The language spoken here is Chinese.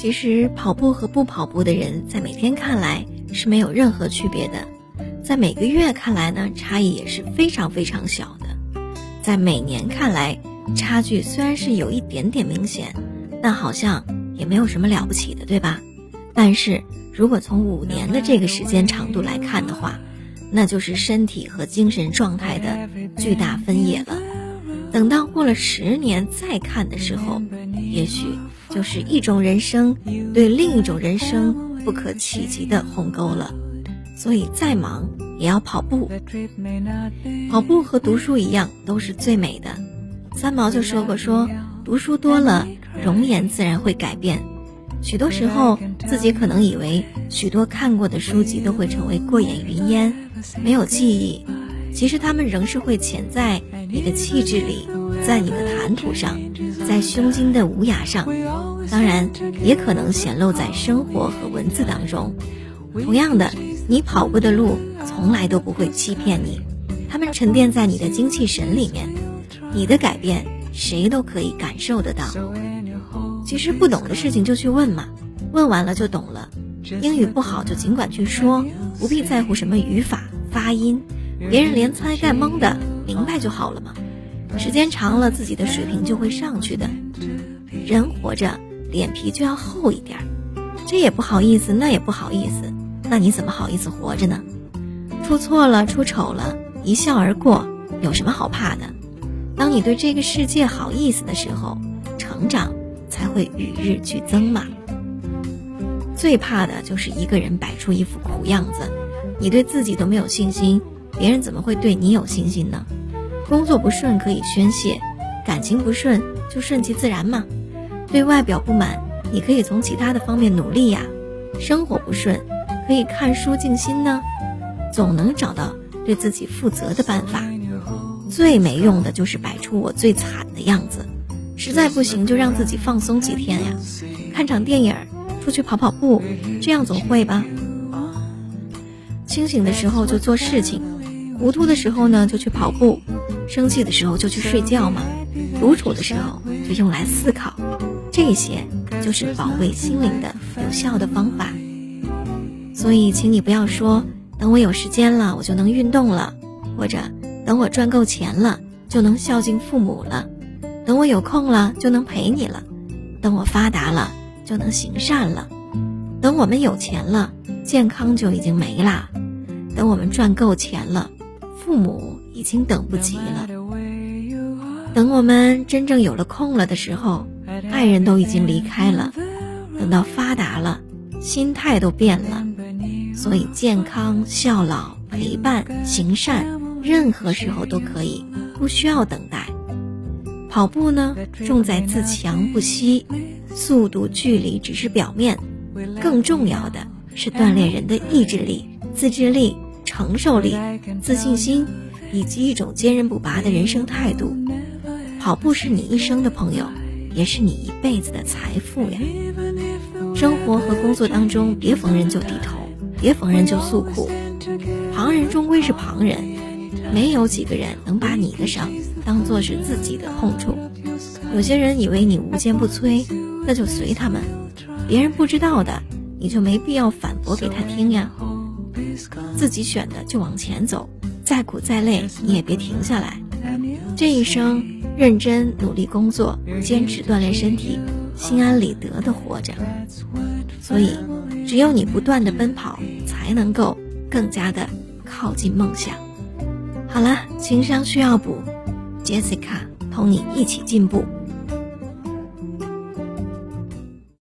其实跑步和不跑步的人，在每天看来是没有任何区别的，在每个月看来呢，差异也是非常非常小的，在每年看来，差距虽然是有一点点明显，但好像也没有什么了不起的，对吧？但是如果从五年的这个时间长度来看的话，那就是身体和精神状态的巨大分野了。等到过了十年再看的时候，也许就是一种人生对另一种人生不可企及的鸿沟了。所以再忙也要跑步。跑步和读书一样，都是最美的。三毛就说过：“说读书多了，容颜自然会改变。许多时候，自己可能以为许多看过的书籍都会成为过眼云烟，没有记忆。其实他们仍是会潜在。”你的气质里，在你的谈吐上，在胸襟的无涯上，当然也可能显露在生活和文字当中。同样的，你跑过的路从来都不会欺骗你，他们沉淀在你的精气神里面。你的改变，谁都可以感受得到。其实不懂的事情就去问嘛，问完了就懂了。英语不好就尽管去说，不必在乎什么语法、发音，别人连猜带蒙的。明白就好了嘛，时间长了，自己的水平就会上去的。人活着，脸皮就要厚一点儿，这也不好意思，那也不好意思，那你怎么好意思活着呢？出错了，出丑了，一笑而过，有什么好怕的？当你对这个世界好意思的时候，成长才会与日俱增嘛。最怕的就是一个人摆出一副苦样子，你对自己都没有信心，别人怎么会对你有信心呢？工作不顺可以宣泄，感情不顺就顺其自然嘛。对外表不满，你可以从其他的方面努力呀。生活不顺，可以看书静心呢，总能找到对自己负责的办法。最没用的就是摆出我最惨的样子，实在不行就让自己放松几天呀，看场电影，出去跑跑步，这样总会吧。清醒的时候就做事情，糊涂的时候呢就去跑步。生气的时候就去睡觉嘛，独处的时候就用来思考，这些就是保卫心灵的有效的方法。所以，请你不要说等我有时间了我就能运动了，或者等我赚够钱了就能孝敬父母了，等我有空了就能陪你了，等我发达了就能行善了，等我们有钱了健康就已经没啦，等我们赚够钱了，父母。已经等不及了。等我们真正有了空了的时候，爱人都已经离开了。等到发达了，心态都变了。所以，健康、孝老、陪伴、行善，任何时候都可以，不需要等待。跑步呢，重在自强不息，速度、距离只是表面，更重要的是锻炼人的意志力、自制力、承受力、自信心。以及一种坚韧不拔的人生态度，跑步是你一生的朋友，也是你一辈子的财富呀。生活和工作当中，别逢人就低头，别逢人就诉苦。旁人终归是旁人，没有几个人能把你的伤当做是自己的痛处。有些人以为你无坚不摧，那就随他们。别人不知道的，你就没必要反驳给他听呀。自己选的就往前走。再苦再累，你也别停下来。这一生认真努力工作，坚持锻炼身体，心安理得的活着。所以，只有你不断的奔跑，才能够更加的靠近梦想。好了，情商需要补，Jessica 同你一起进步。